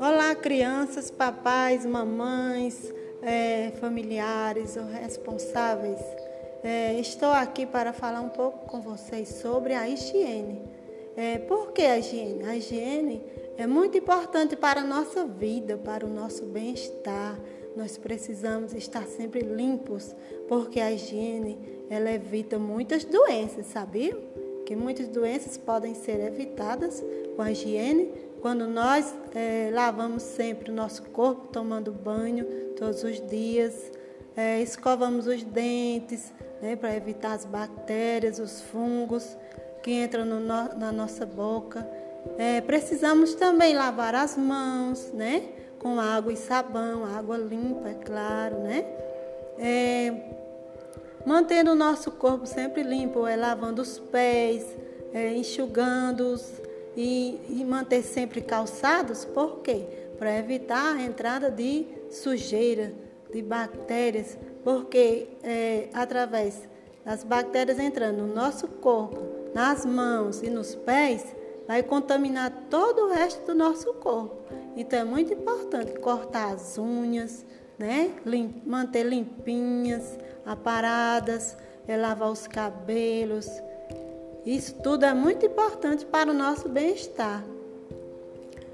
Olá, crianças, papais, mamães, é, familiares ou responsáveis. É, estou aqui para falar um pouco com vocês sobre a higiene. É, por que a higiene? A higiene é muito importante para a nossa vida, para o nosso bem-estar. Nós precisamos estar sempre limpos, porque a higiene ela evita muitas doenças, sabia? Que muitas doenças podem ser evitadas com a higiene quando nós é, lavamos sempre o nosso corpo, tomando banho todos os dias, é, escovamos os dentes né, para evitar as bactérias, os fungos que entram no, na nossa boca. É, precisamos também lavar as mãos, né? Com água e sabão, água limpa, é claro, né? É, mantendo o nosso corpo sempre limpo, é lavando os pés, é, enxugando-os e, e manter sempre calçados, por quê? Para evitar a entrada de sujeira, de bactérias, porque é, através das bactérias entrando no nosso corpo, nas mãos e nos pés, vai contaminar todo o resto do nosso corpo. Então é muito importante cortar as unhas, né? Lim manter limpinhas, aparadas, é lavar os cabelos. Isso tudo é muito importante para o nosso bem-estar.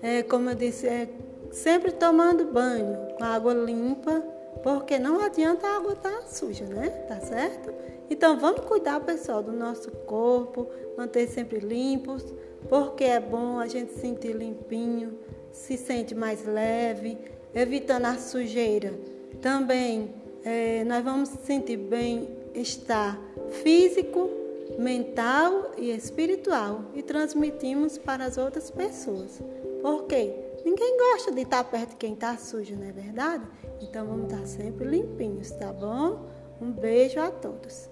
É, como eu disse, é sempre tomando banho com água limpa porque não adianta a água estar tá suja, né? Tá certo? Então vamos cuidar, pessoal, do nosso corpo, manter sempre limpos, porque é bom a gente sentir limpinho, se sente mais leve, evitando a sujeira. Também é, nós vamos sentir bem-estar físico, mental e espiritual e transmitimos para as outras pessoas. Por quê? Ninguém gosta de estar perto de quem está sujo, não é verdade? Então vamos estar sempre limpinhos, tá bom? Um beijo a todos.